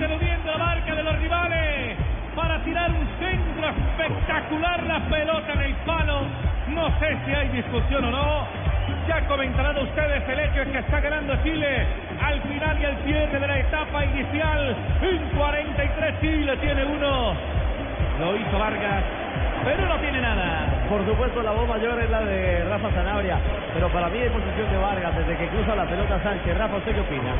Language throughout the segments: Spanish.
eludiendo la marca de los rivales para tirar un centro espectacular, la pelota en el palo. No sé si hay discusión o no. Ya comentarán ustedes el hecho es que está ganando Chile al final y al cierre de la etapa inicial. En 43 Chile tiene uno. Lo hizo Vargas, pero no tiene nada. Por supuesto, la voz mayor es la de Rafa Sanabria, pero para mí hay posición de Vargas desde que cruza la pelota Sánchez. Rafa, ¿usted qué opina?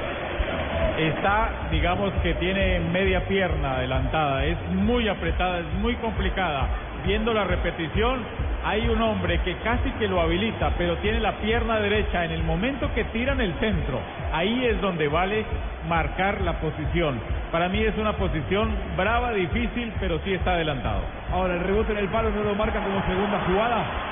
está, digamos que tiene media pierna adelantada, es muy apretada, es muy complicada. Viendo la repetición, hay un hombre que casi que lo habilita, pero tiene la pierna derecha en el momento que tiran el centro. Ahí es donde vale marcar la posición. Para mí es una posición brava, difícil, pero sí está adelantado. Ahora el rebote en el palo no lo marca como segunda jugada.